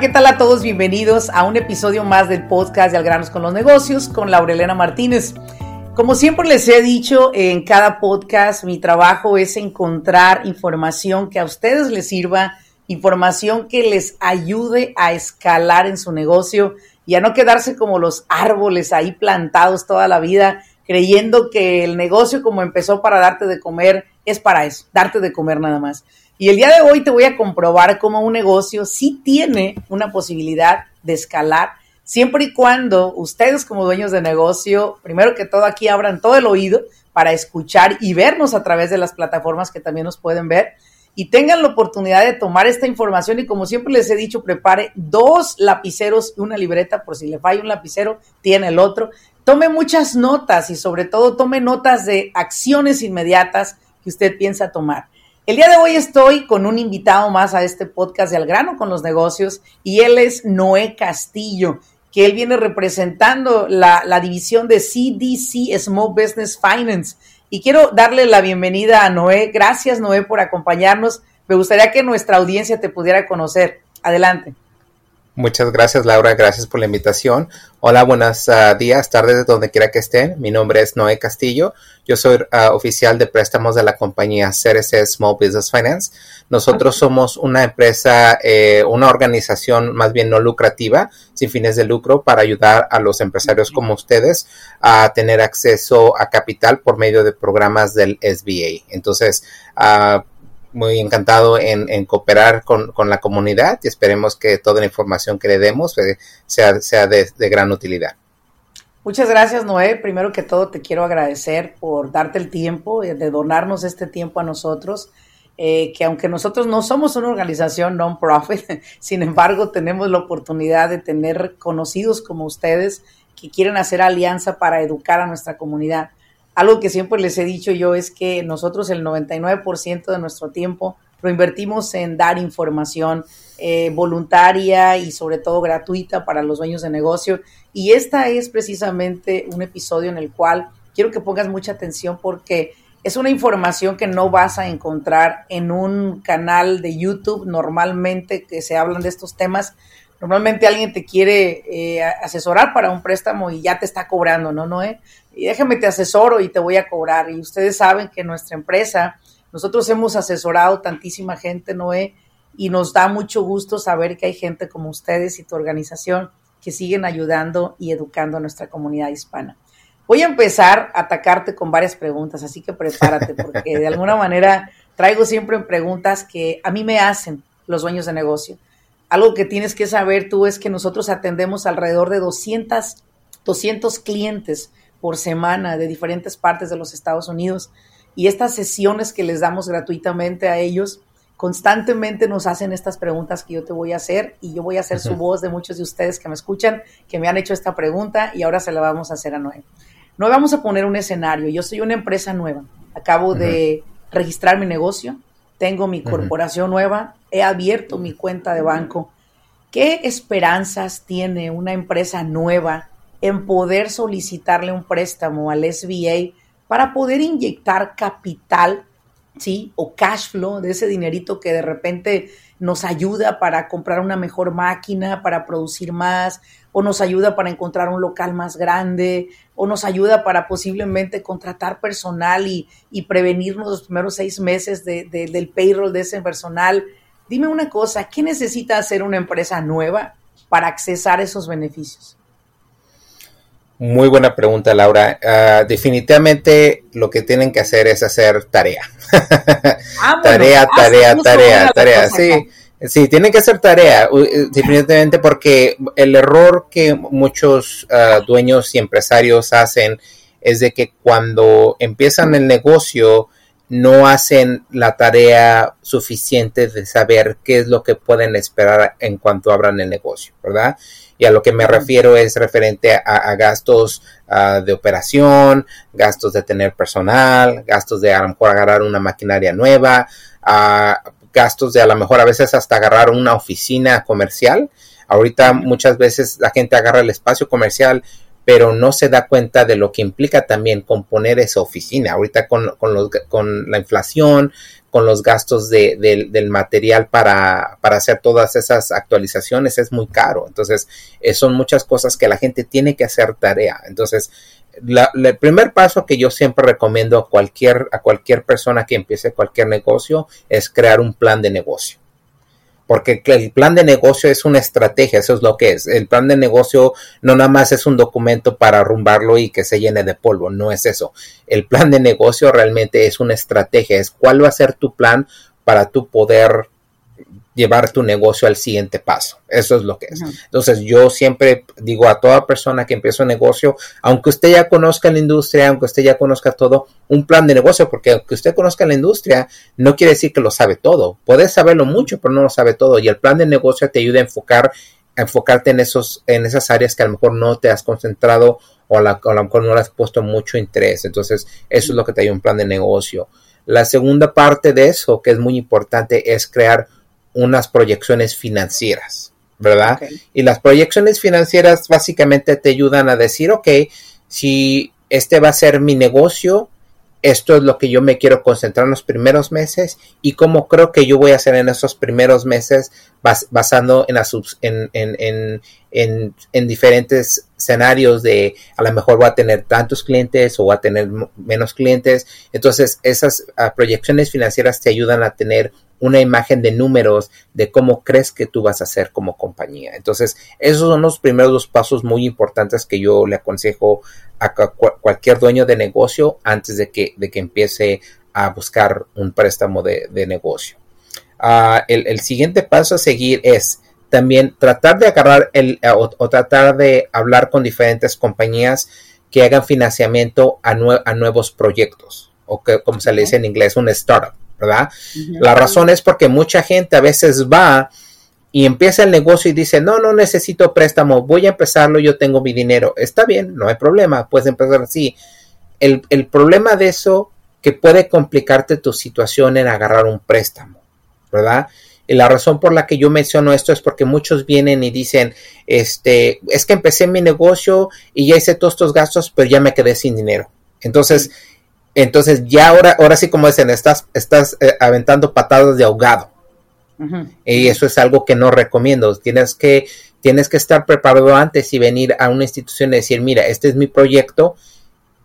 ¿Qué tal a todos? Bienvenidos a un episodio más del podcast de Algranos con los Negocios con Laurelena Martínez. Como siempre les he dicho en cada podcast, mi trabajo es encontrar información que a ustedes les sirva, información que les ayude a escalar en su negocio y a no quedarse como los árboles ahí plantados toda la vida, creyendo que el negocio como empezó para darte de comer es para eso, darte de comer nada más. Y el día de hoy te voy a comprobar cómo un negocio sí tiene una posibilidad de escalar, siempre y cuando ustedes como dueños de negocio, primero que todo aquí abran todo el oído para escuchar y vernos a través de las plataformas que también nos pueden ver y tengan la oportunidad de tomar esta información y como siempre les he dicho, prepare dos lapiceros y una libreta por si le falla un lapicero, tiene el otro. Tome muchas notas y sobre todo tome notas de acciones inmediatas que usted piensa tomar. El día de hoy estoy con un invitado más a este podcast de Al grano con los negocios y él es Noé Castillo, que él viene representando la, la, división de CDC Small Business Finance. Y quiero darle la bienvenida a Noé. Gracias Noé por acompañarnos. Me gustaría que nuestra audiencia te pudiera conocer. Adelante. Muchas gracias Laura, gracias por la invitación. Hola, buenos uh, días, tardes, de donde quiera que estén. Mi nombre es Noé Castillo. Yo soy uh, oficial de préstamos de la compañía CRC Small Business Finance. Nosotros somos una empresa, eh, una organización más bien no lucrativa, sin fines de lucro, para ayudar a los empresarios como ustedes a tener acceso a capital por medio de programas del SBA. Entonces, uh, muy encantado en, cooperar con, la comunidad y esperemos que toda la información que le demos eh, sea, de, gran utilidad. Muchas gracias, Noé. Primero que todo, te quiero agradecer por darte el tiempo, eh, de donarnos este tiempo a nosotros. Eh, que aunque nosotros no somos una organización non-profit, sin embargo, tenemos la oportunidad de tener conocidos como ustedes que quieren hacer alianza para educar a nuestra comunidad. Algo que siempre les he dicho yo es que nosotros el 99% de nuestro tiempo lo invertimos en dar información eh, voluntaria y sobre todo gratuita para los dueños de negocio. Y esta es precisamente un episodio en el cual quiero que pongas mucha atención porque es una información que no vas a encontrar en un canal de YouTube normalmente que se hablan de estos temas. Normalmente alguien te quiere eh, asesorar para un préstamo y ya te está cobrando, ¿no, Noé? y déjame te asesoro y te voy a cobrar. Y ustedes saben que nuestra empresa, nosotros hemos asesorado tantísima gente, Noé, y nos da mucho gusto saber que hay gente como ustedes y tu organización que siguen ayudando y educando a nuestra comunidad hispana. Voy a empezar a atacarte con varias preguntas, así que prepárate, porque de alguna manera traigo siempre preguntas que a mí me hacen los dueños de negocio. Algo que tienes que saber tú es que nosotros atendemos alrededor de 200, 200 clientes por semana de diferentes partes de los Estados Unidos. Y estas sesiones que les damos gratuitamente a ellos, constantemente nos hacen estas preguntas que yo te voy a hacer y yo voy a hacer su voz de muchos de ustedes que me escuchan, que me han hecho esta pregunta y ahora se la vamos a hacer a Noé. No vamos a poner un escenario. Yo soy una empresa nueva. Acabo de registrar mi negocio, tengo mi corporación nueva, he abierto mi cuenta de banco. ¿Qué esperanzas tiene una empresa nueva en poder solicitarle un préstamo al SBA para poder inyectar capital, ¿sí? O cash flow de ese dinerito que de repente nos ayuda para comprar una mejor máquina, para producir más, o nos ayuda para encontrar un local más grande, o nos ayuda para posiblemente contratar personal y, prevenirnos los primeros seis meses del payroll de ese personal. Dime una cosa, ¿qué necesita hacer una empresa nueva para accesar esos beneficios? Muy buena pregunta, Laura. Uh, definitivamente lo que tienen que hacer es hacer tarea. Ah, tarea, ah, tarea, tarea, tarea. Sí, sí, tienen que hacer tarea, eh, definitivamente porque el error que muchos uh, dueños y empresarios hacen es de que cuando empiezan el negocio no hacen la tarea suficiente de saber qué es lo que pueden esperar en cuanto abran el negocio, ¿verdad? Y a lo que me refiero es referente a, gastos ah, de operación, gastos de tener personal, gastos de a lo mejor agarrar una maquinaria nueva, a gastos de a lo mejor a veces hasta agarrar una oficina comercial. Ahorita muchas veces la gente agarra el espacio comercial pero no se da cuenta de lo que implica también componer esa oficina. Ahorita con, con, los, con la inflación, con los gastos de, del material para, para, hacer todas esas actualizaciones es muy caro. Entonces, eh, son muchas cosas que la gente tiene que hacer tarea. Entonces, el primer paso que yo siempre recomiendo a cualquier, a cualquier persona que empiece cualquier negocio es crear un plan de negocio. Porque el plan de negocio es una estrategia, eso es lo que es. El plan de negocio no nada más es un documento para arrumbarlo y que se llene de polvo, no es eso. El plan de negocio realmente es una estrategia, es cuál va a ser tu plan para tu poder llevar tu negocio al siguiente paso. Eso es lo que es. Entonces yo siempre digo a toda persona que empieza un negocio, aunque usted ya conozca la industria, aunque usted ya conozca todo, un plan de negocio, porque aunque usted conozca la industria, no quiere decir que lo sabe todo. Puedes saberlo mucho, pero no lo sabe todo. Y el plan de negocio te ayuda a enfocar, a enfocarte en esos, en esas áreas que a lo mejor no te has concentrado o a, a lo mejor no le has puesto mucho interés. Entonces, eso es lo que te ayuda un plan de negocio. La segunda parte de eso, que es muy importante, es crear unas proyecciones financieras, ¿verdad? Y las proyecciones financieras básicamente te ayudan a decir, ok, si este va a ser mi negocio, esto es lo que yo me quiero concentrar en los primeros meses y cómo creo que yo voy a hacer en esos primeros meses basando en, en, en, en, en, diferentes escenarios de a lo mejor voy a tener tantos clientes o voy a tener menos clientes. Entonces esas ah, proyecciones financieras te ayudan a tener una imagen de números de cómo crees que tú vas a hacer como compañía. Entonces, esos son los primeros dos pasos muy importantes que yo le aconsejo a cualquier dueño de negocio antes de que, de que empiece a buscar un préstamo de, negocio. Ah, el, siguiente paso a seguir es también tratar de agarrar el, o, tratar de hablar con diferentes compañías que hagan financiamiento a, a nuevos proyectos o que como se le dice en inglés un startup. ¿verdad? La razón es porque mucha gente a veces va y empieza el negocio y dice, no, no necesito préstamo, voy a empezarlo, yo tengo mi dinero. Está bien, no hay problema, puedes empezar así. El, problema de eso que puede complicarte tu situación en agarrar un préstamo, ¿verdad? Y la razón por la que yo menciono esto es porque muchos vienen y dicen, este, es que empecé mi negocio y ya hice todos estos gastos, pero ya me quedé sin dinero. Entonces, entonces ya ahora, ahora sí como dicen, estás, estás eh, aventando patadas de ahogado. Y eso es algo que no recomiendo. Tienes que, tienes que estar preparado antes y venir a una institución y decir, mira, este es mi proyecto,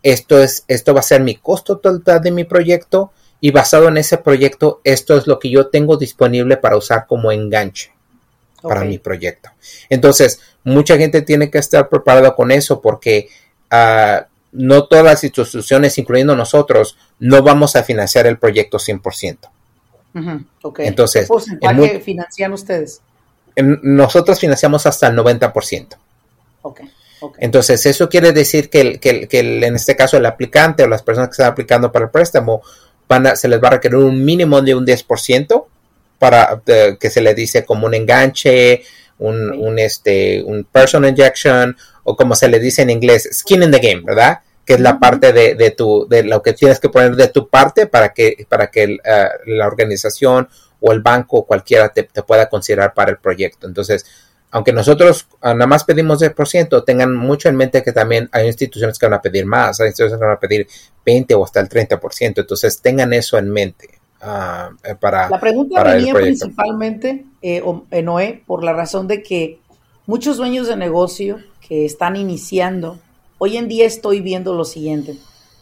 esto es, esto va a ser mi costo total de mi proyecto, y basado en ese proyecto, esto es lo que yo tengo disponible para usar como enganche para mi proyecto. Entonces, mucha gente tiene que estar preparada con eso porque uh, no todas las instituciones, incluyendo nosotros, no vamos a financiar el proyecto 100%. Entonces, ¿qué financian ustedes? nosotros financiamos hasta el 90%. Entonces, eso quiere decir que, en este caso el aplicante o las personas que están aplicando para el préstamo van se les va a requerir un mínimo de un 10% para que se le dice como un enganche, un, un, este, un person injection o como se le dice en inglés, skin in the game, ¿verdad? Que es la parte de, de, tu, de lo que tienes que poner de tu parte para que, para que eh, la organización o el banco o cualquiera te, pueda considerar para el proyecto. Entonces, aunque nosotros ah, nada más pedimos 10%, tengan mucho en mente que también hay instituciones que van a pedir más, hay instituciones que van a pedir 20 o hasta el 30%. Entonces, tengan eso en mente. Eh, para, la pregunta venía principalmente, eh, Noé, por la razón de que muchos dueños de negocio que están iniciando Hoy en día estoy viendo lo siguiente.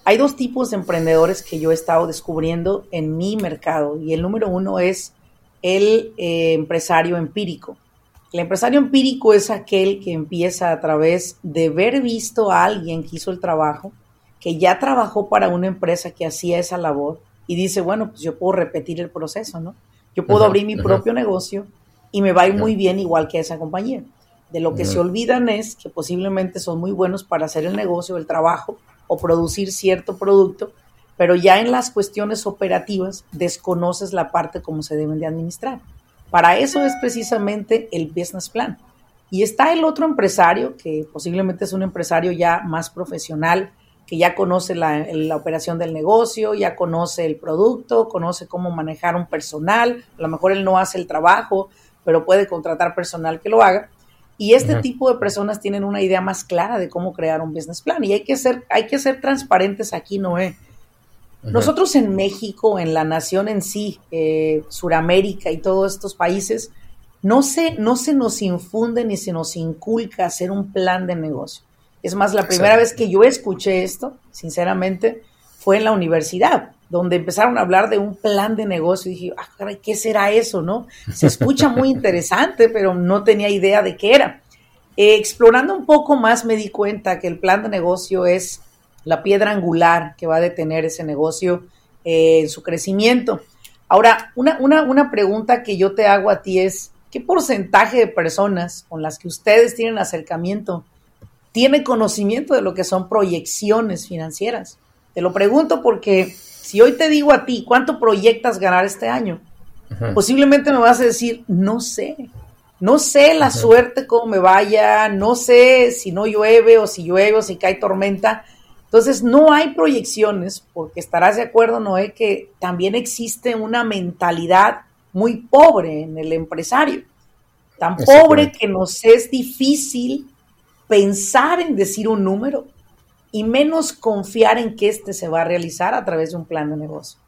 Hay dos tipos de emprendedores que yo he estado descubriendo en mi mercado y el número uno es el eh, empresario empírico. El empresario empírico es aquel que empieza a través de ver visto a alguien que hizo el trabajo, que ya trabajó para una empresa que hacía esa labor y dice, bueno, pues yo puedo repetir el proceso, ¿no? Yo puedo abrir mi propio negocio y me va a ir muy bien igual que esa compañía. De lo que se olvidan es que posiblemente son muy buenos para hacer el negocio, el trabajo, o producir cierto producto, pero ya en las cuestiones operativas desconoces la parte como se deben de administrar. Para eso es precisamente el business plan. Y está el otro empresario, que posiblemente es un empresario ya más profesional, que ya conoce la, la, operación del negocio, ya conoce el producto, conoce cómo manejar un personal, a lo mejor él no hace el trabajo, pero puede contratar personal que lo haga. Y este tipo de personas tienen una idea más clara de cómo crear un business plan. Y hay que ser, hay que ser transparentes aquí, Noé. Nosotros en México, en la nación en sí, eh, Suramérica y todos estos países, no se, no se nos infunde ni se nos inculca hacer un plan de negocio. Es más, la primera vez que yo escuché esto, sinceramente, fue en la universidad, donde empezaron a hablar de un plan de negocio. Y dije, ah, ¿qué será eso? ¿No? Se escucha muy interesante, pero no tenía idea de qué era. Eh, explorando un poco más me di cuenta que el plan de negocio es la piedra angular que va a detener ese negocio eh, en su crecimiento. Ahora, una, una, una pregunta que yo te hago a ti es, ¿qué porcentaje de personas con las que ustedes tienen acercamiento tiene conocimiento de lo que son proyecciones financieras? Te lo pregunto porque si hoy te digo a ti cuánto proyectas ganar este año, posiblemente me vas a decir, no sé, no sé la suerte cómo me vaya, no sé si no llueve o si llueve o si cae tormenta, entonces, no hay proyecciones, porque estarás de acuerdo, Noé, que también existe una mentalidad muy pobre en el empresario. Tan pobre que nos es difícil pensar en decir un número y menos confiar en que éste se va a realizar a través de un plan de negocio.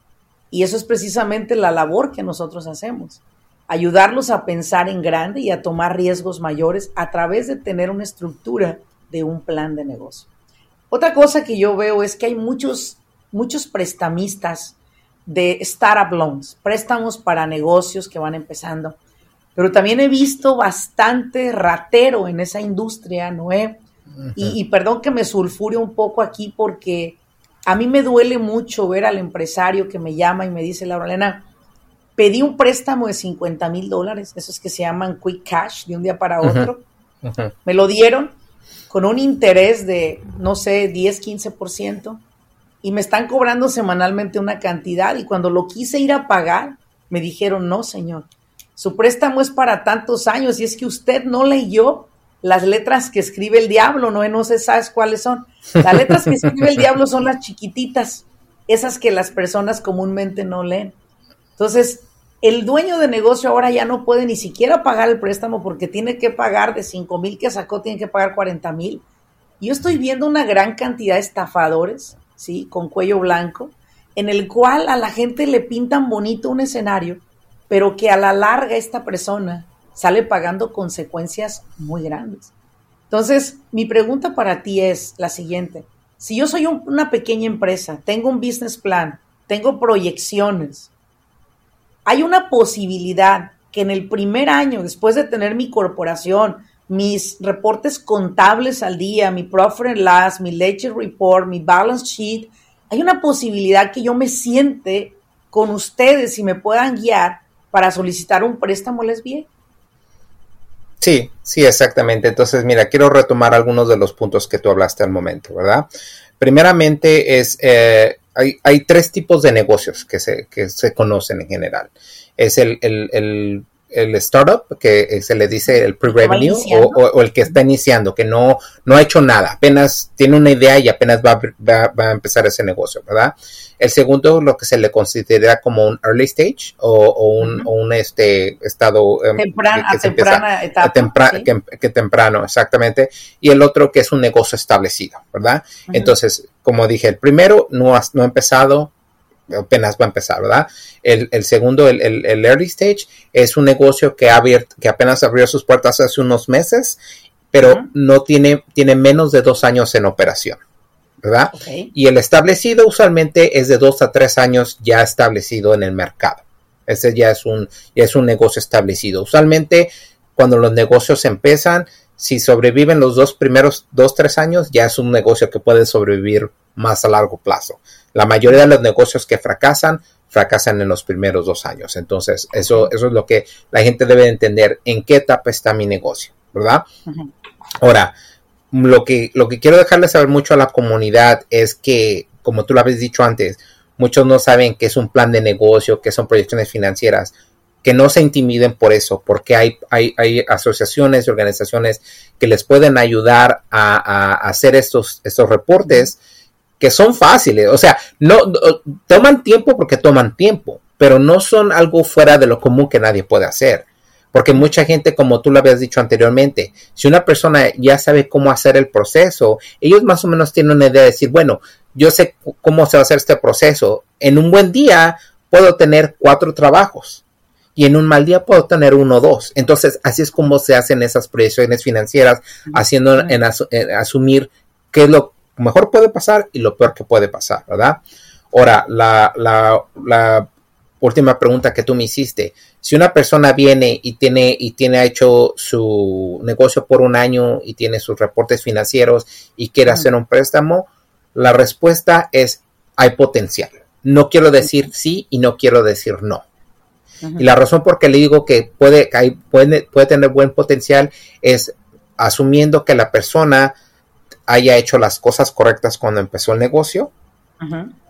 Y eso es precisamente la labor que nosotros hacemos. Ayudarlos a pensar en grande y a tomar riesgos mayores a través de tener una estructura de un plan de negocio. Otra cosa que yo veo es que hay muchos, muchos prestamistas de startup loans, préstamos para negocios que van empezando. Pero también he visto bastante ratero en esa industria, Noé. Y, y, perdón que me sulfure un poco aquí porque a mí me duele mucho ver al empresario que me llama y me dice, Laura Elena, pedí un préstamo de 50 mil dólares, esos que se llaman quick cash de un día para otro. Me lo dieron con un interés de, no sé, 10, 15%, y me están cobrando semanalmente una cantidad, y cuando lo quise ir a pagar, me dijeron, no, señor, su préstamo es para tantos años, y es que usted no leyó las letras que escribe el diablo, no, no sé, sabes cuáles son. Las letras que escribe el diablo son las chiquititas, esas que las personas comúnmente no leen. Entonces, el dueño de negocio ahora ya no puede ni siquiera pagar el préstamo porque tiene que pagar de 5 mil que sacó, tiene que pagar 40 mil. Yo estoy viendo una gran cantidad de estafadores, ¿sí? Con cuello blanco, en el cual a la gente le pintan bonito un escenario, pero que a la larga esta persona sale pagando consecuencias muy grandes. Entonces, mi pregunta para ti es la siguiente. Si yo soy una pequeña empresa, tengo un business plan, tengo proyecciones, hay una posibilidad que en el primer año, después de tener mi corporación, mis reportes contables al día, mi profit and loss, mi ledger report, mi balance sheet, hay una posibilidad que yo me siente con ustedes y me puedan guiar para solicitar un préstamo, ¿les? Sí, sí, exactamente. Entonces, mira, quiero retomar algunos de los puntos que tú hablaste al momento, ¿verdad? Primeramente es eh, hay, hay tres tipos de negocios que se, que se conocen en general. Es el, el, el, el startup, que se le dice el pre-revenue, o, el que está iniciando, que no, no ha hecho nada, apenas tiene una idea y apenas va, va, va, a empezar ese negocio, ¿verdad? El segundo, lo que se le considera como un early stage o, un, un, este estado em, temprana, que, temprana etapa, que, temprano, exactamente. Y el otro que es un negocio establecido, ¿verdad? Entonces, como dije, el primero no ha, no ha empezado, apenas va a empezar, ¿verdad? El, el segundo, el, el, early stage, es un negocio que, ha abierto, que apenas abrió sus puertas hace unos meses, pero no tiene, tiene menos de dos años en operación. ¿verdad? Y el establecido usualmente es de dos a tres años ya establecido en el mercado. Ese ya es un, ya es un negocio establecido. Usualmente cuando los negocios empiezan, si sobreviven los dos primeros dos, tres años, ya es un negocio que puede sobrevivir más a largo plazo. La mayoría de los negocios que fracasan, fracasan en los primeros dos años. Entonces, eso, eso es lo que la gente debe entender, en qué etapa está mi negocio, ¿verdad? Ahora, lo que, lo que quiero dejarle saber mucho a la comunidad es que, como tú lo habías dicho antes, muchos no saben qué es un plan de negocio, qué son proyecciones financieras, que no se intimiden por eso, porque hay, hay, hay asociaciones y organizaciones que les pueden ayudar a, hacer estos, estos reportes que son fáciles, o sea, no toman tiempo porque toman tiempo, pero no son algo fuera de lo común que nadie puede hacer. Porque mucha gente, como tú lo habías dicho anteriormente, si una persona ya sabe cómo hacer el proceso, ellos más o menos tienen una idea de decir, bueno, yo sé cómo se va a hacer este proceso. En un buen día puedo tener cuatro trabajos y en un mal día puedo tener uno o dos. Entonces, así es como se hacen esas proyecciones financieras, haciendo en, asumir qué es lo mejor puede pasar y lo peor que puede pasar, ¿verdad? Ahora, la, la, la última pregunta que tú me hiciste. Si una persona viene y tiene y tiene hecho su negocio por un año y tiene sus reportes financieros y quiere hacer un préstamo, la respuesta es hay potencial. No quiero decir sí y no quiero decir no. Y la razón por que le digo que puede, puede, puede tener buen potencial es asumiendo que la persona haya hecho las cosas correctas cuando empezó el negocio,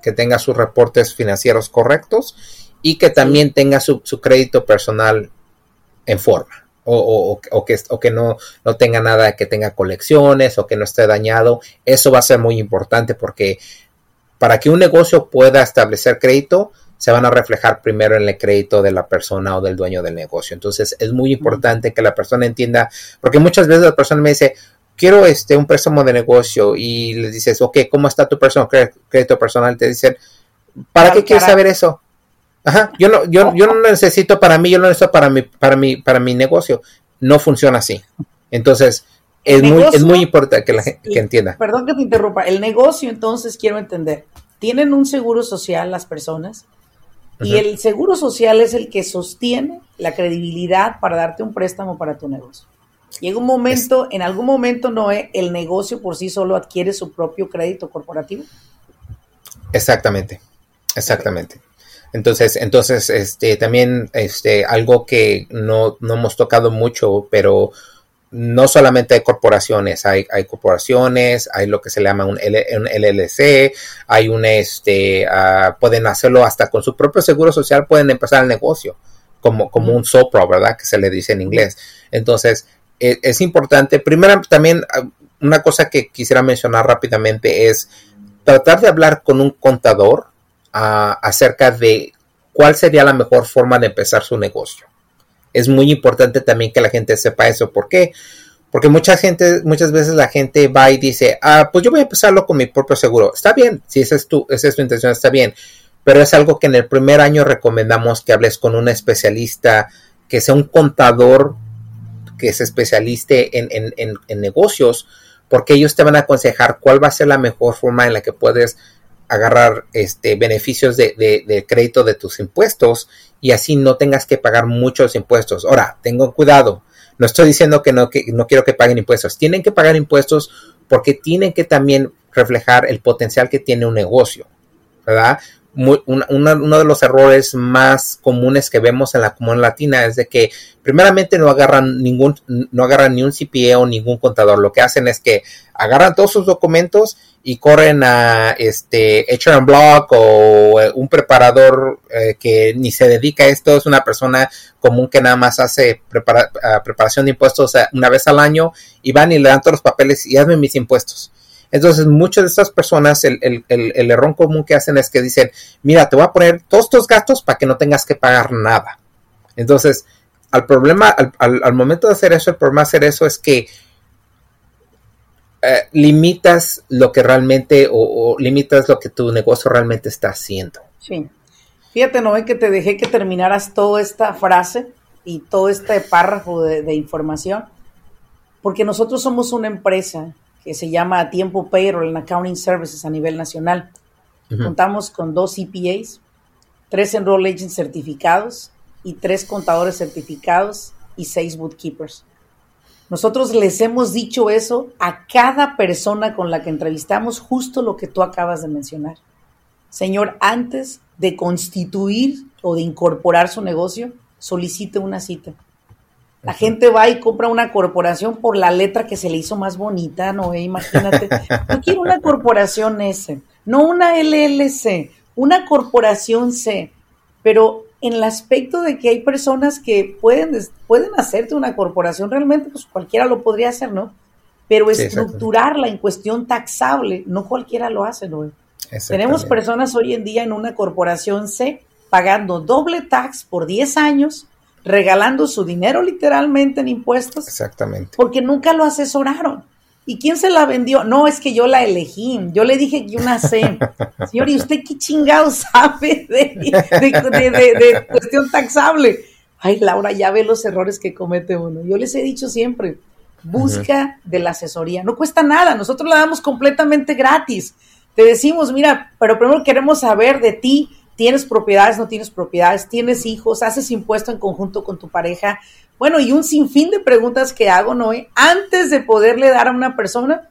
que tenga sus reportes financieros correctos y que también tenga su, crédito personal en forma. O, que, que no, no tenga nada que tenga colecciones o que no esté dañado. Eso va a ser muy importante porque para que un negocio pueda establecer crédito, se van a reflejar primero en el crédito de la persona o del dueño del negocio. Entonces es muy importante que la persona entienda, porque muchas veces la persona me dice, quiero este un préstamo de negocio y le dices, ok, ¿cómo está tu persona, crédito personal? Te dicen, ¿para qué quieres saber eso? Ajá, yo no, yo, yo no necesito para mí, yo no necesito para mi, para mi, para mi negocio. No funciona así. Entonces, es muy, es muy importante que la gente que entienda. Perdón que te interrumpa. El negocio, entonces, quiero entender. ¿Tienen un seguro social las personas? Y el seguro social es el que sostiene la credibilidad para darte un préstamo para tu negocio. Llega un momento, en algún momento, Noé, el negocio por sí solo adquiere su propio crédito corporativo. Exactamente, exactamente. Entonces, entonces, este, también, este, algo que no, no hemos tocado mucho, pero no solamente hay corporaciones, hay, hay corporaciones, hay lo que se llama un, LLC, hay un, este, uh, pueden hacerlo hasta con su propio seguro social, pueden empezar el negocio, como, como un SOPRO, ¿verdad? Que se le dice en inglés. Entonces, e, es, importante, primero también, ah, una cosa que quisiera mencionar rápidamente es tratar de hablar con un contador acerca de cuál sería la mejor forma de empezar su negocio. Es muy importante también que la gente sepa eso. ¿Por qué? Porque mucha gente, muchas veces la gente va y dice, ah, pues yo voy a empezarlo con mi propio seguro. Está bien, si esa es tu, esa es tu intención, está bien. Pero es algo que en el primer año recomendamos que hables con un especialista, que sea un contador que se especialiste en, en, en negocios, porque ellos te van a aconsejar cuál va a ser la mejor forma en la que puedes agarrar este, beneficios de, crédito de tus impuestos y así no tengas que pagar muchos impuestos. Ahora, tengo cuidado, no estoy diciendo que no, que no quiero que paguen impuestos, tienen que pagar impuestos porque tienen que también reflejar el potencial que tiene un negocio, ¿verdad? Uno de los errores más comunes que vemos en la comunidad latina es de que primeramente no agarran ningún, no agarran ni un CPA o ningún contador. Lo que hacen es que agarran todos sus documentos y corren a este HR Block o eh, un preparador eh, que ni se dedica a esto, es una persona común que nada más hace preparación de impuestos eh, una vez al año y van y le dan todos los papeles y hazme mis impuestos. Entonces, muchas de estas personas, el, el, el, error común que hacen es que dicen, mira, te voy a poner todos estos gastos para que no tengas que pagar nada. Entonces, al problema, al, al, momento de hacer eso, el problema de hacer eso es que eh, limitas lo que realmente, o, limitas lo que tu negocio realmente está haciendo. Sí. Fíjate, no que te dejé que terminaras toda esta frase y todo este párrafo de información, porque nosotros somos una empresa que se llama Tiempo Payroll and Accounting Services a nivel nacional. Contamos con dos CPAs, tres Enroll Agents certificados y tres contadores certificados y seis bookkeepers. Nosotros les hemos dicho eso a cada persona con la que entrevistamos, justo lo que tú acabas de mencionar. Señor, antes de constituir o de incorporar su negocio, solicite una cita. La gente va y compra una corporación por la letra que se le hizo más bonita, ¿no? Imagínate. Yo quiero una corporación S, no una LLC, una corporación C, pero en el aspecto de que hay personas que pueden, pueden hacerte una corporación, realmente pues cualquiera lo podría hacer, ¿no? Pero estructurarla en cuestión taxable, no cualquiera lo hace, ¿no? Tenemos personas hoy en día en una corporación C pagando doble tax por 10 años, regalando su dinero literalmente en impuestos. Exactamente. Porque nunca lo asesoraron. ¿Y quién se la vendió? No, es que yo la elegí. Yo le dije que una C. Señor, ¿y usted qué chingado sabe de, cuestión taxable? Ay, Laura, ya ve los errores que comete uno. Yo les he dicho siempre, busca de la asesoría. No cuesta nada, nosotros la damos completamente gratis. Te decimos, mira, pero primero queremos saber de ti, tienes propiedades, no tienes propiedades, tienes hijos, haces impuesto en conjunto con tu pareja. Bueno, y un sinfín de preguntas que hago, Noé, antes de poderle dar a una persona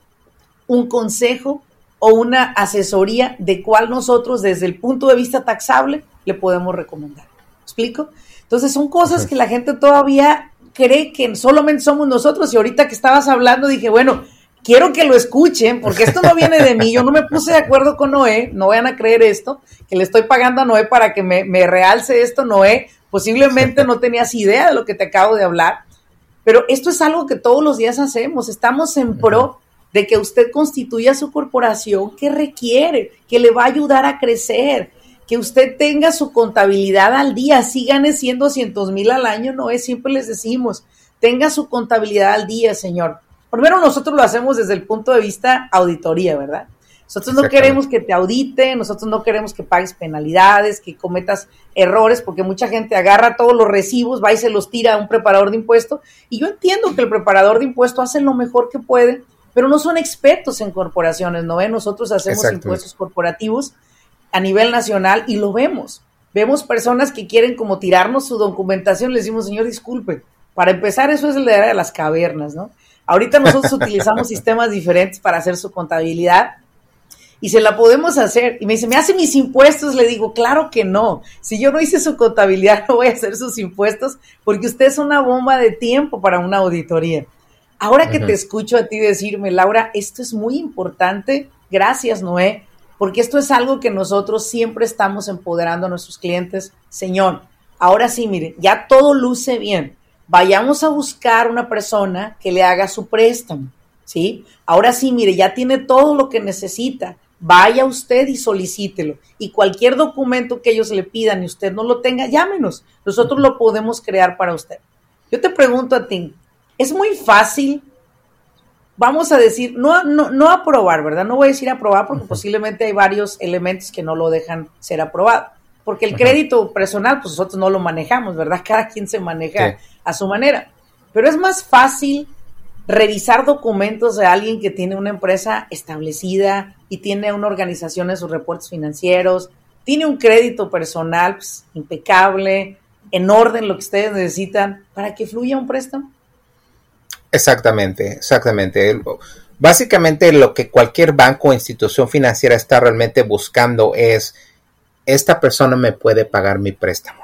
un consejo o una asesoría de cuál nosotros desde el punto de vista taxable le podemos recomendar. explico? Entonces son cosas que la gente todavía cree que solamente somos nosotros y ahorita que estabas hablando dije, bueno, quiero que lo escuchen, porque esto no viene de mí, yo no me puse de acuerdo con Noé, no vayan a creer esto, que le estoy pagando a Noé para que me, realce esto, Noé, posiblemente no tenías idea de lo que te acabo de hablar, pero esto es algo que todos los días hacemos, estamos en pro de que usted constituya su corporación que requiere, que le va a ayudar a crecer, que usted tenga su contabilidad al día, si gane 100, 200 mil al año, no es, siempre les decimos, tenga su contabilidad al día, señor. Primero nosotros lo hacemos desde el punto de vista auditoría, ¿verdad? Nosotros no queremos que te audite, nosotros no queremos que pagues penalidades, que cometas errores, porque mucha gente agarra todos los recibos, va y se los tira a un preparador de impuestos. Y yo entiendo que el preparador de impuestos hace lo mejor que puede, pero no son expertos en corporaciones, ¿no? Nosotros hacemos impuestos corporativos a nivel nacional y lo vemos. Vemos personas que quieren como tirarnos su documentación, le decimos, señor, disculpe. Para empezar, eso es el de las cavernas, ¿no? Ahorita nosotros utilizamos sistemas diferentes para hacer su contabilidad y se la podemos hacer. Y me dice, ¿me hace mis impuestos? Le digo, claro que no. Si yo no hice su contabilidad, no voy a hacer sus impuestos porque usted es una bomba de tiempo para una auditoría. Ahora que te escucho a ti decirme, Laura, esto es muy importante, gracias Noé, porque esto es algo que nosotros siempre estamos empoderando a nuestros clientes. Señor, ahora sí, mire, ya todo luce bien vayamos a buscar una persona que le haga su préstamo, ¿sí? Ahora sí, mire, ya tiene todo lo que necesita. Vaya usted y solicítelo. Y cualquier documento que ellos le pidan y usted no lo tenga, llámenos. Nosotros lo podemos crear para usted. Yo te pregunto a ti, es muy fácil, vamos a decir, no, no, no aprobar, ¿verdad? No voy a decir aprobar porque posiblemente hay varios elementos que no lo dejan ser aprobado porque el crédito personal, pues nosotros no lo manejamos, ¿verdad? Cada quien se maneja a su manera. Pero es más fácil revisar documentos de alguien que tiene una empresa establecida y tiene una organización en sus reportes financieros, tiene un crédito personal pues, impecable, en orden lo que ustedes necesitan para que fluya un préstamo. Exactamente, exactamente. Básicamente lo que cualquier banco o institución financiera está realmente buscando es esta persona me puede pagar mi préstamo.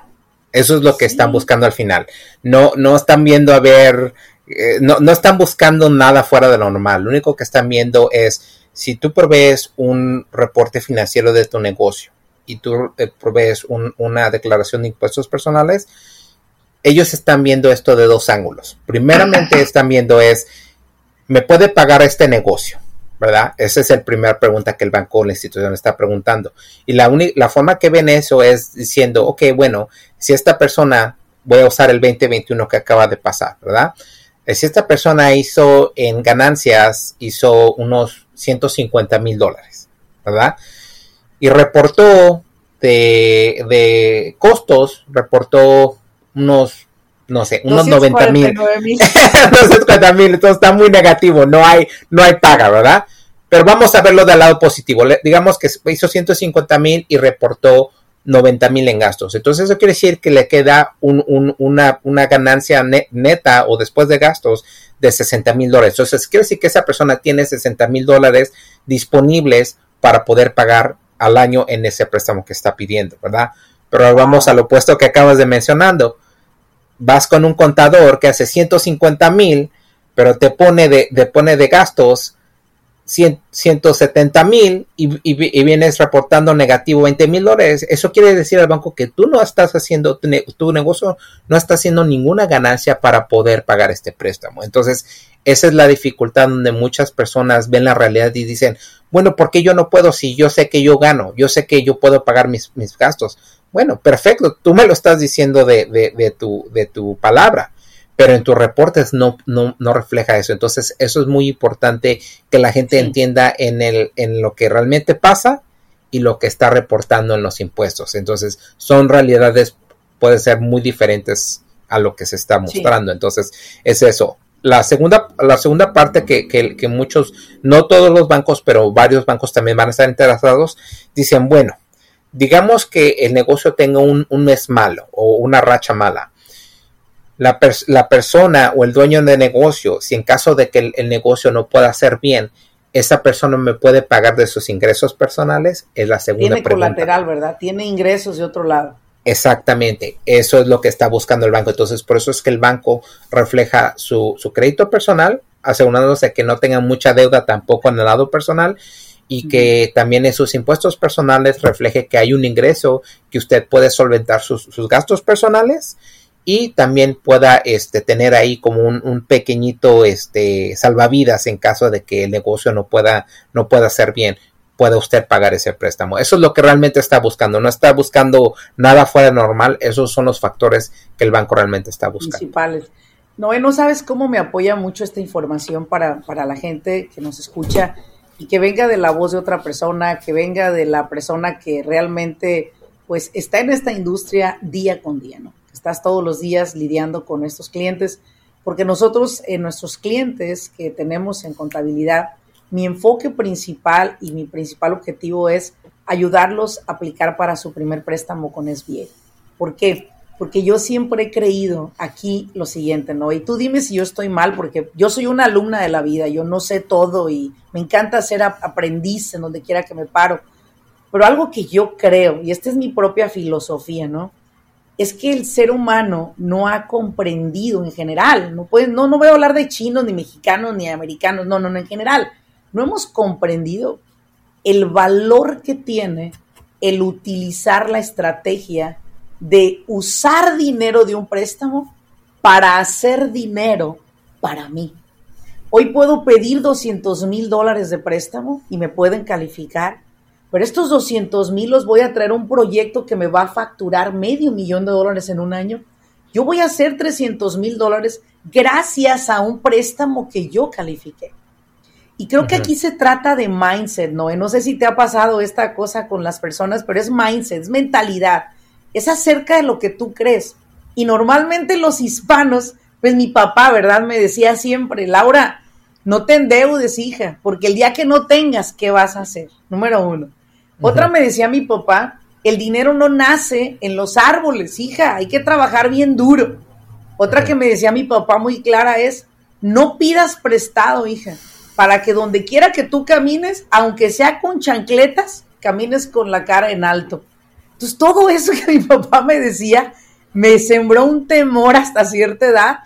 Eso es lo que están buscando al final. No, no están viendo a ver, eh, no, no, están buscando nada fuera de lo normal. Lo único que están viendo es si tú provees un reporte financiero de tu negocio y tú eh, provees una declaración de impuestos personales, ellos están viendo esto de dos ángulos. Primeramente están viendo es, ¿me puede pagar este negocio? ¿Verdad? Esa es la primera pregunta que el banco o la institución está preguntando. Y la, la forma que ven eso es diciendo, ok, bueno, si esta persona, voy a usar el 2021 que acaba de pasar, ¿verdad? Eh, si esta persona hizo en ganancias, hizo unos 150 mil dólares, ¿verdad? Y reportó de, de costos, reportó unos no sé, unos 90 mil. 250 mil, entonces está muy negativo, no hay, no hay paga, ¿verdad? Pero vamos a verlo del lado positivo. digamos que hizo 150 mil y reportó 90 mil en gastos. Entonces eso quiere decir que le queda una, una, ganancia neta o después de gastos de 60 mil dólares. Entonces quiere decir que esa persona tiene 60 mil dólares disponibles para poder pagar al año en ese préstamo que está pidiendo, ¿verdad? Pero vamos al opuesto que acabas de mencionando vas con un contador que hace 150 mil, pero te pone de, te pone de gastos 170 mil y, vienes reportando negativo 20 mil dólares, eso quiere decir al banco que tú no estás haciendo, tu, negocio no está haciendo ninguna ganancia para poder pagar este préstamo. Entonces, esa es la dificultad donde muchas personas ven la realidad y dicen, bueno, ¿por qué yo no puedo si yo sé que yo gano? Yo sé que yo puedo pagar mis, mis gastos. Bueno, perfecto, tú me lo estás diciendo de, de, de, tu, de tu palabra pero en tus reportes no, no, no, refleja eso. Entonces, eso es muy importante que la gente entienda en, el, en lo que realmente pasa y lo que está reportando en los impuestos. Entonces, son realidades, pueden ser muy diferentes a lo que se está mostrando. Entonces, es eso. La segunda, la segunda parte que, que, que muchos, no todos los bancos, pero varios bancos también van a estar interesados, dicen, bueno, digamos que el negocio tenga un, un mes malo o una racha mala la, la, persona o el dueño de negocio, si en caso de que el, negocio no pueda hacer bien, esa persona me puede pagar de sus ingresos personales, es la segunda Tiene colateral, ¿verdad? Tiene ingresos de otro lado. Exactamente, eso es lo que está buscando el banco. Entonces, por eso es que el banco refleja su, su crédito personal, asegurándose que no tenga mucha deuda tampoco en el lado personal y que también en sus impuestos personales refleje que hay un ingreso que usted puede solventar sus, sus gastos personales y también pueda este, tener ahí como un, pequeñito este, salvavidas en caso de que el negocio no pueda, no pueda ser bien pueda usted pagar ese préstamo. Eso es lo que realmente está buscando. No está buscando nada fuera de normal. Esos son los factores que el banco realmente está buscando. Principales. No, no sabes cómo me apoya mucho esta información para, para la gente que nos escucha y que venga de la voz de otra persona, que venga de la persona que realmente pues está en esta industria día con día, ¿no? estás todos los días lidiando con estos clientes, porque nosotros en nuestros clientes que tenemos en contabilidad, mi enfoque principal y mi principal objetivo es ayudarlos a aplicar para su primer préstamo con SBA. ¿Por qué? Porque yo siempre he creído aquí lo siguiente, ¿no? Y tú dime si yo estoy mal, porque yo soy una alumna de la vida, yo no sé todo y me encanta ser aprendiz en donde quiera que me paro. Pero algo que yo creo, y esta es mi propia filosofía, ¿no? es que el ser humano no ha comprendido en general, no, puede, no, no voy a hablar de chinos, ni mexicanos, ni americanos, no, no, no, en general, no hemos comprendido el valor que tiene el utilizar la estrategia de usar dinero de un préstamo para hacer dinero para mí. Hoy puedo pedir 200 mil dólares de préstamo y me pueden calificar pero estos 200 mil los voy a traer a un proyecto que me va a facturar medio millón de dólares en un año. Yo voy a hacer 300 mil dólares gracias a un préstamo que yo califiqué. Y creo que aquí se trata de mindset, ¿no? no sé si te ha pasado esta cosa con las personas, pero es mindset, es mentalidad. Es acerca de lo que tú crees. Y normalmente los hispanos, pues mi papá, ¿verdad? Me decía siempre, Laura, no te endeudes, hija, porque el día que no tengas, ¿qué vas a hacer? Número uno. Otra me decía mi papá, el dinero no nace en los árboles, hija, hay que trabajar bien duro. Otra que me decía mi papá muy clara es, no pidas prestado, hija, para que donde quiera que tú camines, aunque sea con chancletas, camines con la cara en alto. Entonces, todo eso que mi papá me decía me sembró un temor hasta cierta edad,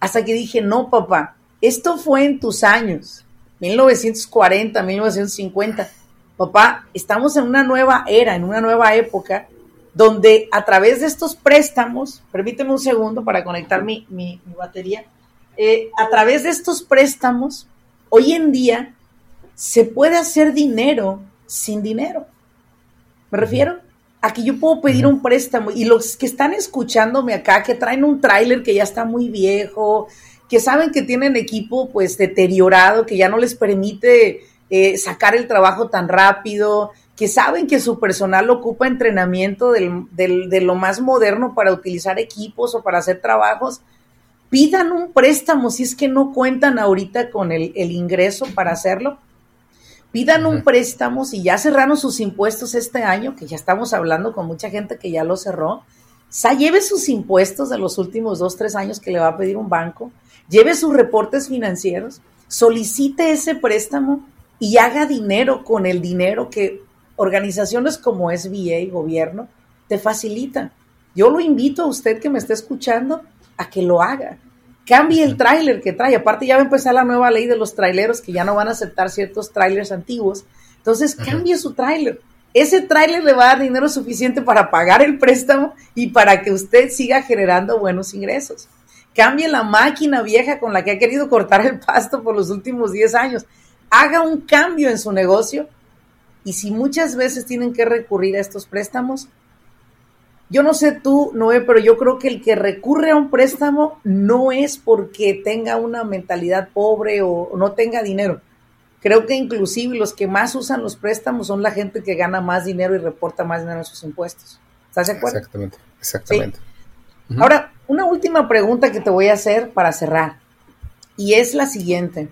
hasta que dije, no, papá, esto fue en tus años, 1940, 1950 papá, estamos en una nueva era, en una nueva época, donde a través de estos préstamos, permíteme un segundo para conectar mi, batería, eh, a través de estos préstamos, hoy en día se puede hacer dinero sin dinero. ¿Me refiero? A que yo puedo pedir un préstamo y los que están escuchándome acá, que traen un tráiler que ya está muy viejo, que saben que tienen equipo pues deteriorado, que ya no les permite eh, sacar el trabajo tan rápido, que saben que su personal ocupa entrenamiento de lo más moderno para utilizar equipos o para hacer trabajos, pidan un préstamo si es que no cuentan ahorita con el, ingreso para hacerlo. Pidan un préstamo si ya cerraron sus impuestos este año, que ya estamos hablando con mucha gente que ya lo cerró. O lleve sus impuestos de los últimos dos, tres años que le va a pedir un banco, lleve sus reportes financieros, solicite ese préstamo y haga dinero con el dinero que organizaciones como SBA, gobierno, te facilitan. Yo lo invito a usted que me esté escuchando a que lo haga. Cambie el tráiler que trae. Aparte ya va a empezar la nueva ley de los traileros que ya no van a aceptar ciertos trailers antiguos. Entonces cambie su tráiler. Ese tráiler le va a dar dinero suficiente para pagar el préstamo y para que usted siga generando buenos ingresos. Cambie la máquina vieja con la que ha querido cortar el pasto por los últimos 10 años. Haga un cambio en su negocio y si muchas veces tienen que recurrir a estos préstamos, yo no sé tú, Noé, pero yo creo que el que recurre a un préstamo no es porque tenga una mentalidad pobre o no tenga dinero. Creo que inclusive los que más usan los préstamos son la gente que gana más dinero y reporta más dinero en sus impuestos. ¿Estás de acuerdo? Exactamente, exactamente. Ahora, una última pregunta que te voy a hacer para cerrar. Y es la siguiente.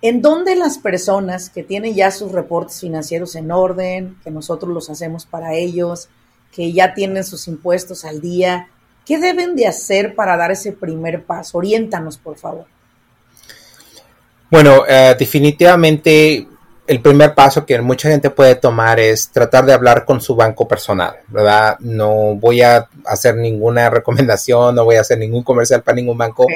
¿En dónde las personas que tienen ya sus reportes financieros en orden, que nosotros los hacemos para ellos, que ya tienen sus impuestos al día, qué deben de hacer para dar ese primer paso? Oriéntanos, por favor. Bueno, eh, definitivamente el primer paso que mucha gente puede tomar es tratar de hablar con su banco personal, ¿verdad? No voy a hacer ninguna recomendación, no voy a hacer ningún comercial para ningún banco,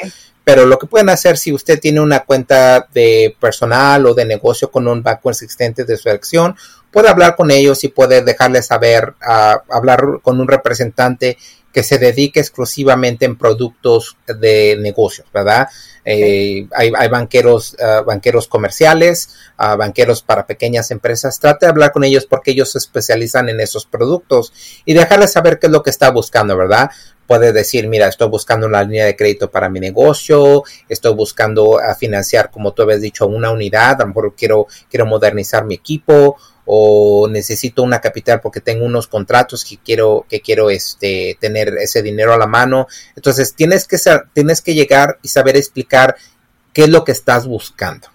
pero lo que pueden hacer si usted tiene una cuenta de personal o de negocio con un banco existente de su elección, puede hablar con ellos y puede dejarles saber, uh, hablar con un representante que se dedique exclusivamente en productos de negocios, ¿verdad? Eh, hay, banqueros, uh, banqueros comerciales, uh, banqueros para pequeñas empresas. Trate de hablar con ellos porque ellos se especializan en esos productos y dejarles saber qué es lo que está buscando, ¿verdad? Puede decir, mira, estoy buscando una línea de crédito para mi negocio, estoy buscando a financiar, como tú habías dicho, una unidad, a lo mejor quiero, quiero modernizar mi equipo o necesito una capital porque tengo unos contratos que quiero que quiero este tener ese dinero a la mano. Entonces tienes que tienes que llegar y saber explicar qué es lo que estás buscando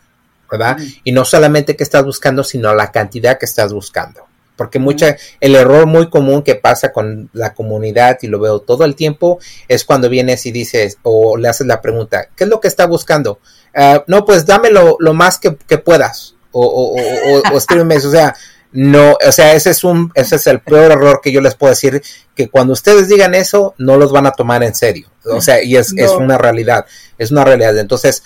verdad y no solamente qué estás buscando sino la cantidad que estás buscando. Porque mucha el error muy común que pasa con la comunidad y lo veo todo el tiempo es cuando vienes y dices o le haces la pregunta qué es lo que está buscando ah, no pues dámelo lo más que puedas o, o, o, o escríbeme eso. O sea, no, o sea, ese es un, ese es el peor error que yo les puedo decir, que cuando ustedes digan eso, no los van a tomar en serio. O sea, y es, es una realidad, es una realidad. Entonces,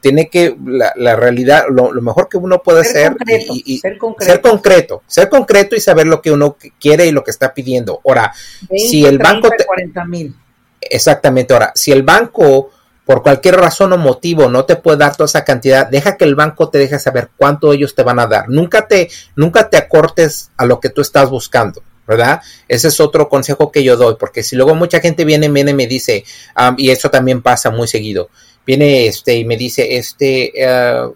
tiene que, la, la realidad, lo, lo, mejor que uno puede ser, y, ser, concreto. ser, concreto. ser concreto, y saber lo que uno quiere y lo que está pidiendo. Ahora, 20, si el 30, banco... Te, 40 mil. Exactamente, ahora, si el banco por cualquier razón o motivo no te puede dar toda esa cantidad, deja que el banco te deje saber cuánto ellos te van a dar. Nunca te, nunca te acortes a lo que tú estás buscando. ¿verdad? Ese es otro consejo que yo doy, porque si luego mucha gente viene, viene y me dice, y eso también pasa muy seguido, viene este y me dice, este, uh,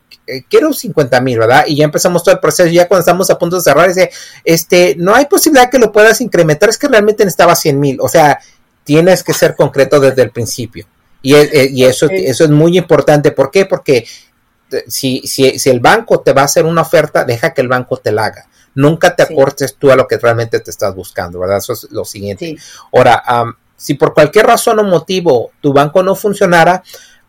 quiero 50 mil, ¿verdad? Y ya empezamos todo el proceso, ya cuando estamos a punto de cerrar, dice, este, no hay posibilidad que lo puedas incrementar, es que realmente necesitaba 100 mil, o sea, tienes que ser concreto desde el principio. Y, eh, y eso, eso es muy importante. ¿Por qué? Porque eh, si, si, si, el banco te va a hacer una oferta, deja que el banco te la haga. Nunca te aportes tú a lo que realmente te estás buscando, ¿verdad? Eso es lo siguiente. Sí. Ahora, um, si por cualquier razón o motivo tu banco no funcionara,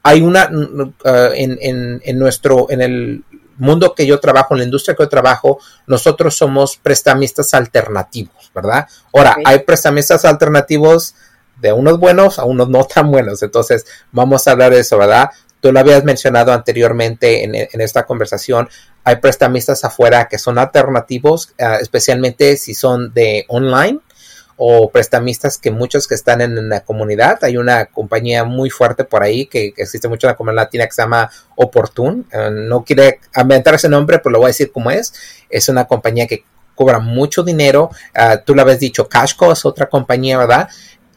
hay una uh, en, en, en, nuestro, en el mundo que yo trabajo, en la industria que yo trabajo, nosotros somos prestamistas alternativos, ¿verdad? Ahora, okay. hay prestamistas alternativos de unos buenos a unos no tan buenos. Entonces, vamos a hablar de eso, ¿verdad? Tú lo habías mencionado anteriormente en, en esta conversación. Hay prestamistas afuera que son alternativos, uh, especialmente si son de online o prestamistas que muchos que están en la comunidad. Hay una compañía muy fuerte por ahí que, existe mucho en la comunidad latina que se llama Oportun. Uh, no quiere inventar ese nombre, pero lo voy a decir como es. Es una compañía que cobra mucho dinero. Uh, tú lo habías dicho, Cashco es otra compañía, ¿verdad?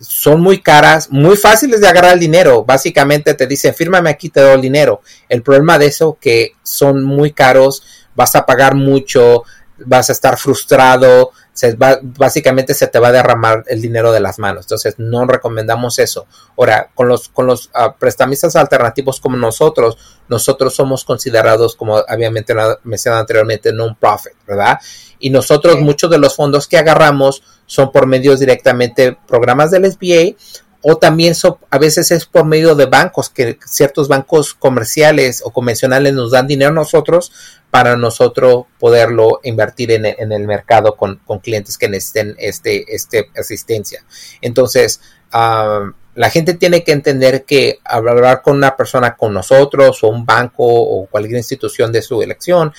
Son muy caras, muy fáciles de agarrar el dinero. Básicamente te dicen, fírmame aquí, te doy el dinero. El problema de eso que son muy caros, vas a pagar mucho, vas a estar frustrado, se va, básicamente se te va a derramar el dinero de las manos. Entonces no recomendamos eso. Ahora, con los, con los uh, prestamistas alternativos como nosotros, nosotros somos considerados, como había mencionado, mencionado anteriormente, non-profit, ¿verdad? Y nosotros, sí. muchos de los fondos que agarramos son por medios directamente programas del SBA o también so, a veces es por medio de bancos, que ciertos bancos comerciales o convencionales nos dan dinero a nosotros para nosotros poderlo invertir en, en el mercado con, con, clientes que necesiten este, este asistencia. Entonces, uh, la gente tiene que entender que hablar con una persona, con nosotros o un banco o cualquier institución de su elección,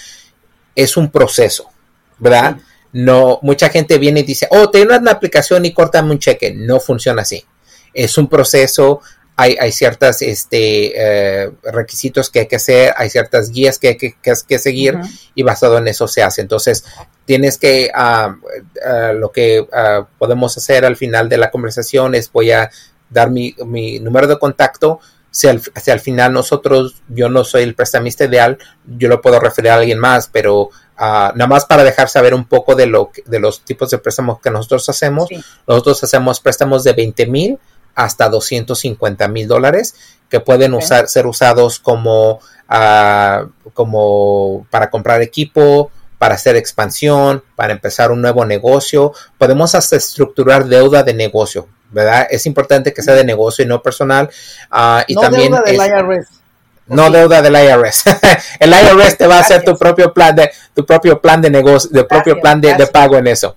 es un proceso, ¿verdad? No, mucha gente viene y dice, oh, tengo una aplicación y córtame un cheque. No funciona así. Es un proceso, hay, hay ciertos este, eh, requisitos que hay que hacer, hay ciertas guías que hay que, seguir y basado en eso se hace. Entonces, tienes que, ah, lo que ah, podemos hacer al final de la conversación es voy a dar mi, mi número de contacto. Si al, si al, final nosotros, yo no soy el prestamista ideal, yo lo puedo referir a alguien más, pero Nada más para dejar saber un poco de, lo, de los tipos de préstamos que nosotros hacemos. Nosotros hacemos préstamos de 20 mil hasta 250 mil dólares que pueden usar, ser usados como, uh, como para comprar equipo, para hacer expansión, para empezar un nuevo negocio. Podemos hasta estructurar deuda de negocio, ¿verdad? Es importante que sea de negocio y no personal. Uh, y también no deuda del IRS. el IRS te va a hacer tu propio plan de tu propio plan de negocio, de propio plan de, pago en eso.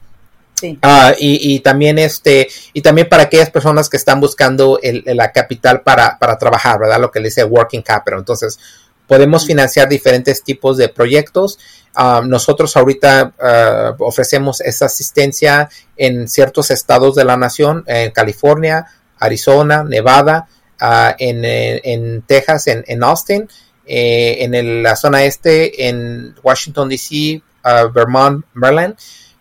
Sí. Ah, y, también este y también para aquellas personas que están buscando el, la capital para, para, trabajar, ¿verdad? Lo que le dice working capital. Entonces, podemos financiar diferentes tipos de proyectos. Ah, nosotros ahorita ah, ofrecemos esa asistencia en ciertos estados de la nación, en California, Arizona, Nevada, en, Texas, en, Austin, eh, en la zona este, en Washington, D.C., Vermont, Maryland.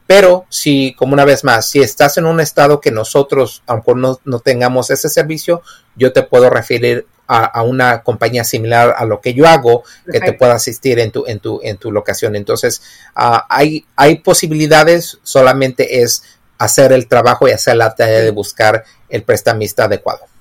Pero si, como una vez más, si estás en un estado que nosotros, aunque no, tengamos ese servicio, yo te puedo referir a, una compañía similar a lo que yo hago que te pueda asistir en tu, en tu, en tu locación. Entonces, ah, hay, hay posibilidades, solamente es hacer el trabajo y hacer la tarea de buscar el prestamista adecuado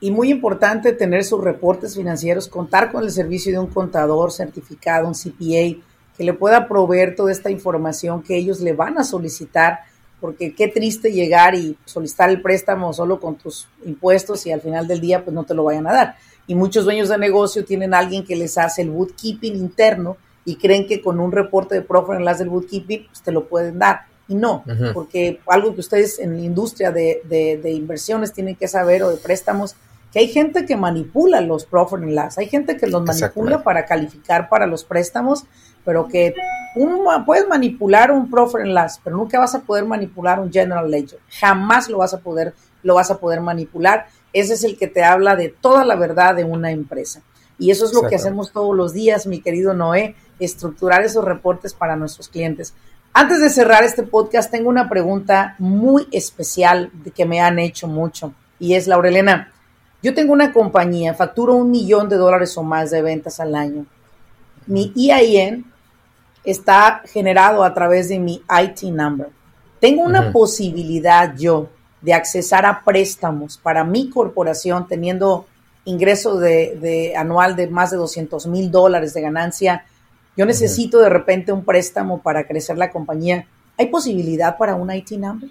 y muy importante tener sus reportes financieros, contar con el servicio de un contador certificado, un CPA, que le pueda proveer toda esta información que ellos le van a solicitar, porque qué triste llegar y solicitar el préstamo solo con tus impuestos y al final del día pues no te lo vayan a dar. Y muchos dueños de negocio tienen a alguien que les hace el bookkeeping interno y creen que con un reporte de profit en las del bookkeeping pues te lo pueden dar. Y no, porque algo que ustedes en la industria de, de, de inversiones tienen que saber o de préstamos que hay gente que manipula los profit and loss, hay gente que los manipula para calificar para los préstamos, pero que uno puedes manipular un profit and loss, pero nunca vas a poder manipular un general ledger, jamás lo vas a poder lo vas a poder manipular. Ese es el que te habla de toda la verdad de una empresa. Y eso es lo que hacemos todos los días, mi querido Noé, estructurar esos reportes para nuestros clientes. Antes de cerrar este podcast, tengo una pregunta muy especial que me han hecho mucho y es, Laurelena, yo tengo una compañía, facturo un millón de dólares o más de ventas al año. Mi EIN está generado a través de mi IT number. Tengo una posibilidad yo de accesar a préstamos para mi corporación teniendo ingreso de, anual de más de 200 mil dólares de ganancia. Yo necesito de repente un préstamo para crecer la compañía. ¿Hay posibilidad para un IT number?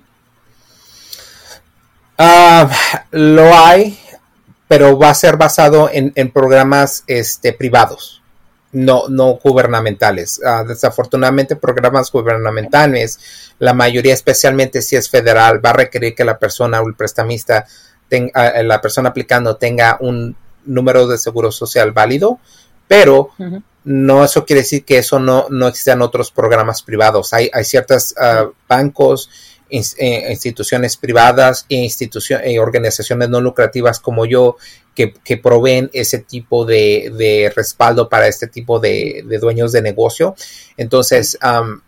Ah, lo hay pero va a ser basado en, programas este, privados, no, no gubernamentales. Ah, desafortunadamente, programas gubernamentales, la mayoría, especialmente si es federal, va a requerir que la persona o el prestamista, tenga, ah, la persona aplicando tenga un número de seguro social válido, pero no eso quiere decir que eso no, no existan otros programas privados. Hay, hay ciertos ah, bancos eh, instituciones privadas e instituciones, eh, organizaciones no lucrativas como yo que, proveen ese tipo de, respaldo para este tipo de, dueños de negocio. Entonces,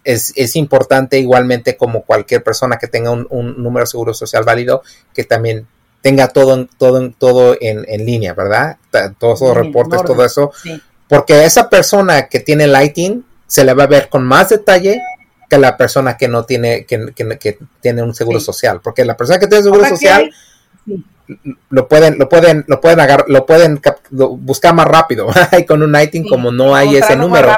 es, importante igualmente como cualquier persona que tenga un, número de seguro social válido, que también tenga todo, todo, todo en, en línea, ¿verdad? Todos los reportes, todo eso. Porque a esa persona que tiene Lighting se le va a ver con más detalle que la persona que no tiene, que, que, tiene un seguro social. Porque la persona que tiene seguro social lo pueden, lo pueden, lo pueden agarrar, lo pueden buscar más rápido. y con un Nighting, como no hay ese número.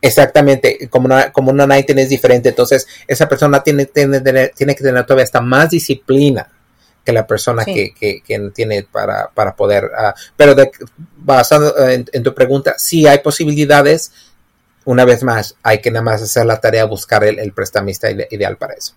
exactamente, como una, como una Nighting es diferente. Entonces, esa persona tiene, tiene, tiene que tener todavía hasta más disciplina que la persona que, que, que, tiene para, para poder. Uh, pero de, basado en, en, tu pregunta, sí hay posibilidades una vez más, hay que nada más hacer la tarea, buscar el, prestamista ideal para eso.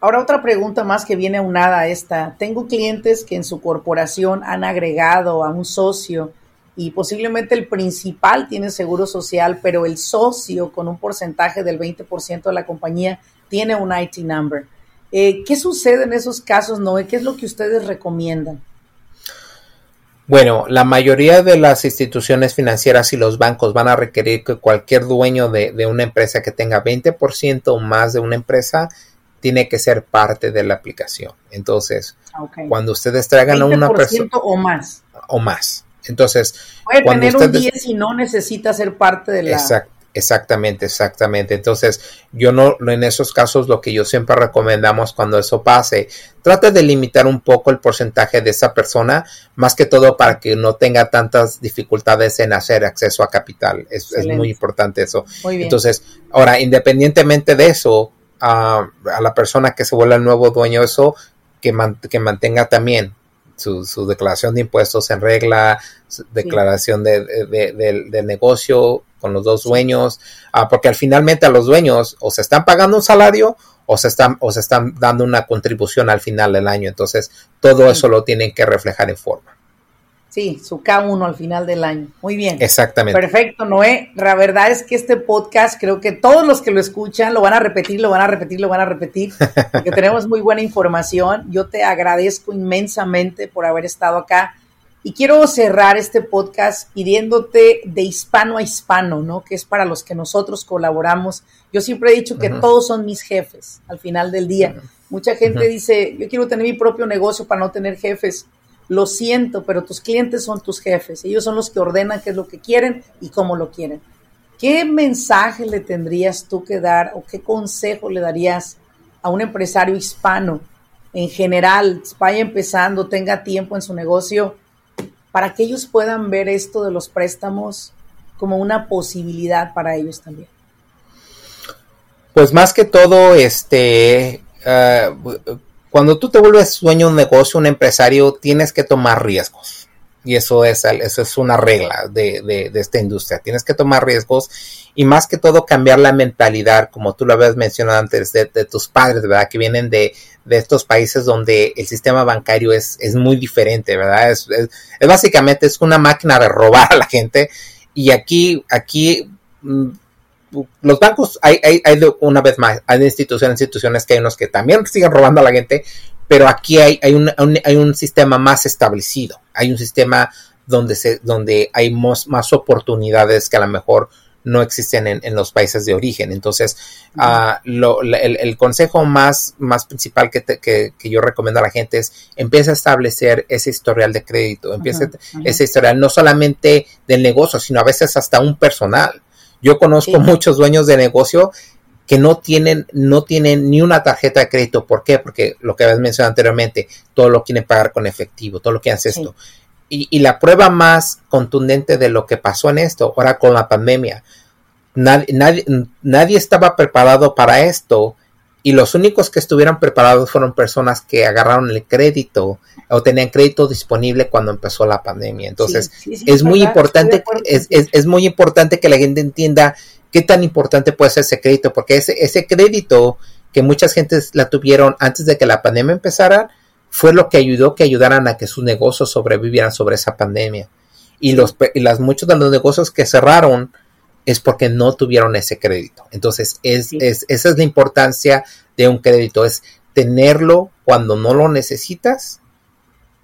Ahora otra pregunta más que viene aunada a esta. Tengo clientes que en su corporación han agregado a un socio y posiblemente el principal tiene seguro social, pero el socio con un porcentaje del 20% de la compañía tiene un IT number. Eh, ¿Qué sucede en esos casos, Noé? ¿Qué es lo que ustedes recomiendan? Bueno, la mayoría de las instituciones financieras y los bancos van a requerir que cualquier dueño de, una empresa que tenga 20% o más de una empresa tiene que ser parte de la aplicación. Entonces, cuando ustedes traigan a una persona... o más. O más. Entonces, puede tener un 10 y no necesita ser parte de la... Exacto. Exactamente, exactamente. Entonces, yo no, en esos casos, lo que yo siempre recomendamos cuando eso pase, trate de limitar un poco el porcentaje de esa persona, más que todo para que no tenga tantas dificultades en hacer acceso a capital. Es, muy importante eso. Entonces, ahora, independientemente de eso, a la persona que se vuelva el nuevo dueño, eso, que, que mantenga también su, declaración de impuestos en regla, declaración de, del negocio con los dos dueños, ah, porque al finalmente a los dueños o se están pagando un salario o se están o se están dando una contribución al final del año, entonces todo eso lo tienen que reflejar en forma. Sí, su K1 al final del año. Muy bien. Exactamente. Perfecto, Noé. La verdad es que este podcast, creo que todos los que lo escuchan lo van a repetir, lo van a repetir, lo van a repetir, porque tenemos muy buena información. Yo te agradezco inmensamente por haber estado acá. Y quiero cerrar este podcast pidiéndote de hispano a hispano, ¿no? Que es para los que nosotros colaboramos. Yo siempre he dicho que todos son mis jefes al final del día. Mucha gente dice, yo quiero tener mi propio negocio para no tener jefes lo siento, pero tus clientes son tus jefes, ellos son los que ordenan qué es lo que quieren y cómo lo quieren. ¿Qué mensaje le tendrías tú que dar o qué consejo le darías a un empresario hispano en general, vaya empezando, tenga tiempo en su negocio, para que ellos puedan ver esto de los préstamos como una posibilidad para ellos también? Pues más que todo, este, ah, cuando tú te vuelves dueño de un negocio, un empresario, tienes que tomar riesgos. Y eso es, eso es una regla de, de, de, esta industria. Tienes que tomar riesgos y más que todo cambiar la mentalidad, como tú lo habías mencionado antes, de, tus padres, ¿verdad? Que vienen de, estos países donde el sistema bancario es, es muy diferente, ¿verdad? Es, es, básicamente es una máquina de robar a la gente. Y aquí, aquí mm, los bancos, hay, hay, hay una vez más, hay instituciones, instituciones que hay unos que también siguen robando a la gente, pero aquí hay, hay, un, hay un sistema más establecido, hay un sistema donde, se, donde hay más, más oportunidades que a lo mejor no existen en, los países de origen. Entonces, lo, el, consejo más, más principal que, que, yo recomiendo a la gente es empieza a establecer ese historial de crédito, empieza ese historial no solamente del negocio, sino a veces hasta un personal. Yo conozco muchos dueños de negocio que no tienen, no tienen ni una tarjeta de crédito. ¿Por qué? Porque lo que habías mencionado anteriormente, todo lo quieren pagar con efectivo, todo lo que hace esto. Y, y, la prueba más contundente de lo que pasó en esto, ahora con la pandemia, nadie, nadie, nadie estaba preparado para esto y los únicos que estuvieron preparados fueron personas que agarraron el crédito o tenían crédito disponible cuando empezó la pandemia. Entonces, es muy importante, es, es, muy importante que la gente entienda qué tan importante puede ser ese crédito, porque ese, ese crédito que muchas gentes la tuvieron antes de que la pandemia empezara, fue lo que ayudó que ayudaran a que sus negocios sobrevivieran sobre esa pandemia. Y los y las muchos de los negocios que cerraron, es porque no tuvieron ese crédito. Entonces, es, es, esa es la importancia de un crédito, es tenerlo cuando no lo necesitas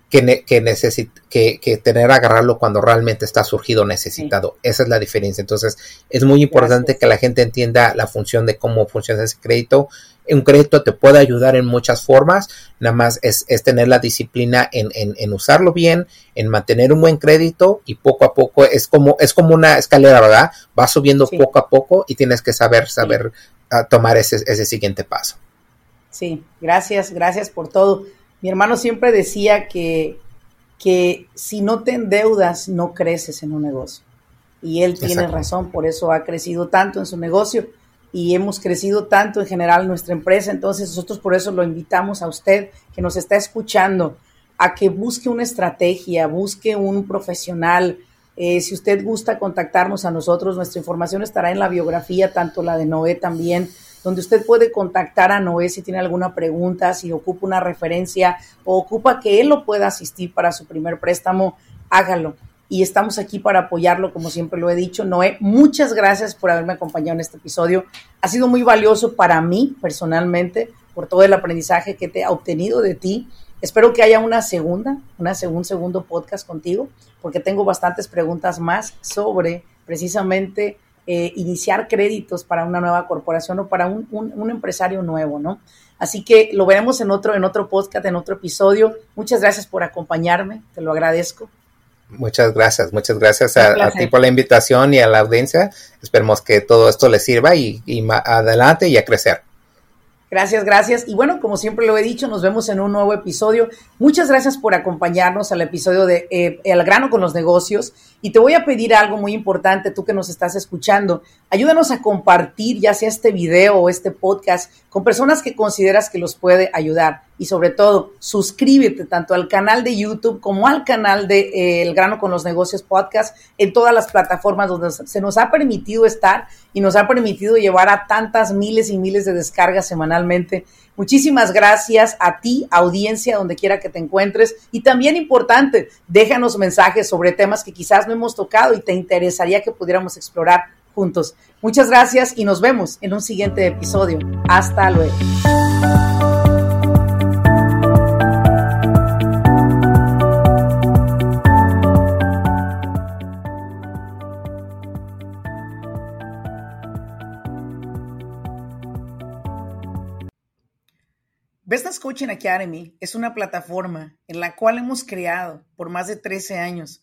que, que, que, que, tener agarrarlo cuando realmente está surgido necesitado. Esa es la diferencia. Entonces, es muy importante que la gente entienda la función de cómo funciona ese crédito. Un crédito te puede ayudar en muchas formas, nada más es, es tener la disciplina en, en, en, usarlo bien, en mantener un buen crédito y poco a poco es como, es como una escalera, ¿verdad? Va subiendo poco a poco y tienes que saber, saber ah, tomar ese, ese siguiente paso. Sí, gracias, gracias por todo. Mi hermano siempre decía que, que si no te endeudas, no creces en un negocio. Y él tiene razón, por eso ha crecido tanto en su negocio y hemos crecido tanto en general en nuestra empresa. Entonces nosotros por eso lo invitamos a usted que nos está escuchando a que busque una estrategia, busque un profesional. Eh, si usted gusta contactarnos a nosotros, nuestra información estará en la biografía, tanto la de Noé también donde usted puede contactar a Noé si tiene alguna pregunta, si ocupa una referencia o ocupa que él lo pueda asistir para su primer préstamo, hágalo. Y estamos aquí para apoyarlo, como siempre lo he dicho. Noé, muchas gracias por haberme acompañado en este episodio. Ha sido muy valioso para mí personalmente por todo el aprendizaje que te ha obtenido de ti Espero que haya una segunda, una un segundo podcast contigo, porque tengo bastantes preguntas más sobre precisamente eh, iniciar créditos para una nueva corporación o para un, un, empresario nuevo, ¿no? Así que lo veremos en otro, en otro podcast, en otro episodio. Muchas gracias por acompañarme, te lo agradezco. Muchas gracias, muchas gracias a, ti por la invitación y a la audiencia. Esperemos que todo esto les sirva y, y adelante y a crecer. Gracias, gracias. Y bueno, como siempre lo he dicho, nos vemos en un nuevo episodio. Muchas gracias por acompañarnos al episodio de eh, El grano con los negocios. Y te voy a pedir algo muy importante, tú que nos estás escuchando. Ayúdanos a compartir ya sea este video o este podcast con personas que consideras que los puede ayudar. Y sobre todo, suscríbete tanto al canal de YouTube como al canal de eh, El grano con los negocios podcast en todas las plataformas donde se nos ha permitido estar y nos ha permitido llevar a tantas miles y miles de descargas semanalmente. Muchísimas gracias a ti, audiencia, donde quiera que te encuentres. Y también importante, déjanos mensajes sobre temas que quizás no hemos tocado y te interesaría que pudiéramos explorar juntos. Muchas gracias y nos vemos en un siguiente episodio. Hasta luego. Business Coaching Academy es una plataforma en la cual hemos creado por más de 13 años,